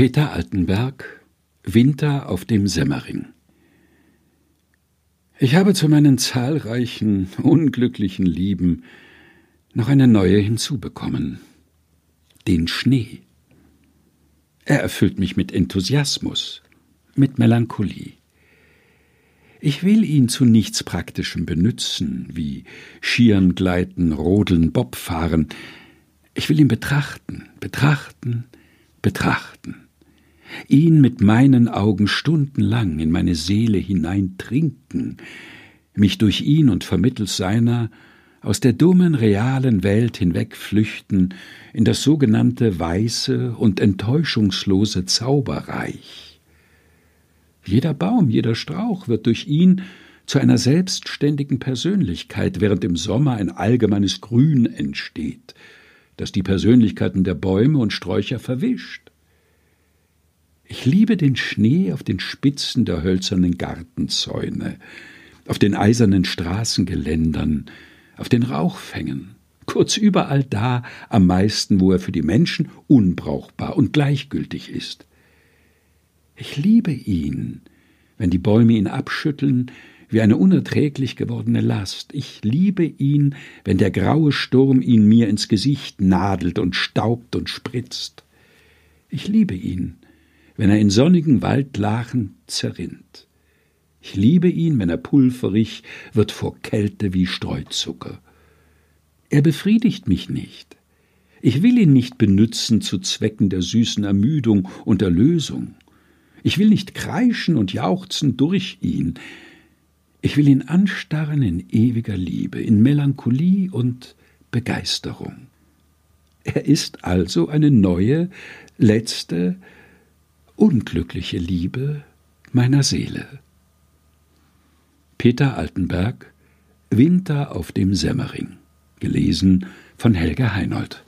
Peter Altenberg Winter auf dem Semmering Ich habe zu meinen zahlreichen unglücklichen Lieben noch eine neue hinzubekommen den Schnee. Er erfüllt mich mit Enthusiasmus, mit Melancholie. Ich will ihn zu nichts Praktischem benützen, wie Schieren gleiten, Rodeln, Bobfahren. Ich will ihn betrachten, betrachten, betrachten. Ihn mit meinen Augen stundenlang in meine Seele hineintrinken, mich durch ihn und vermittels seiner aus der dummen, realen Welt hinwegflüchten in das sogenannte weiße und enttäuschungslose Zauberreich. Jeder Baum, jeder Strauch wird durch ihn zu einer selbstständigen Persönlichkeit, während im Sommer ein allgemeines Grün entsteht, das die Persönlichkeiten der Bäume und Sträucher verwischt. Ich liebe den Schnee auf den Spitzen der hölzernen Gartenzäune, auf den eisernen Straßengeländern, auf den Rauchfängen, kurz überall da am meisten, wo er für die Menschen unbrauchbar und gleichgültig ist. Ich liebe ihn, wenn die Bäume ihn abschütteln wie eine unerträglich gewordene Last. Ich liebe ihn, wenn der graue Sturm ihn mir ins Gesicht nadelt und staubt und spritzt. Ich liebe ihn, wenn er in sonnigen Waldlachen zerrinnt. Ich liebe ihn, wenn er pulverig wird vor Kälte wie Streuzucker. Er befriedigt mich nicht. Ich will ihn nicht benützen zu Zwecken der süßen Ermüdung und Erlösung. Ich will nicht kreischen und jauchzen durch ihn. Ich will ihn anstarren in ewiger Liebe, in Melancholie und Begeisterung. Er ist also eine neue, letzte, unglückliche Liebe meiner Seele. Peter Altenberg Winter auf dem Semmering gelesen von Helga Heinold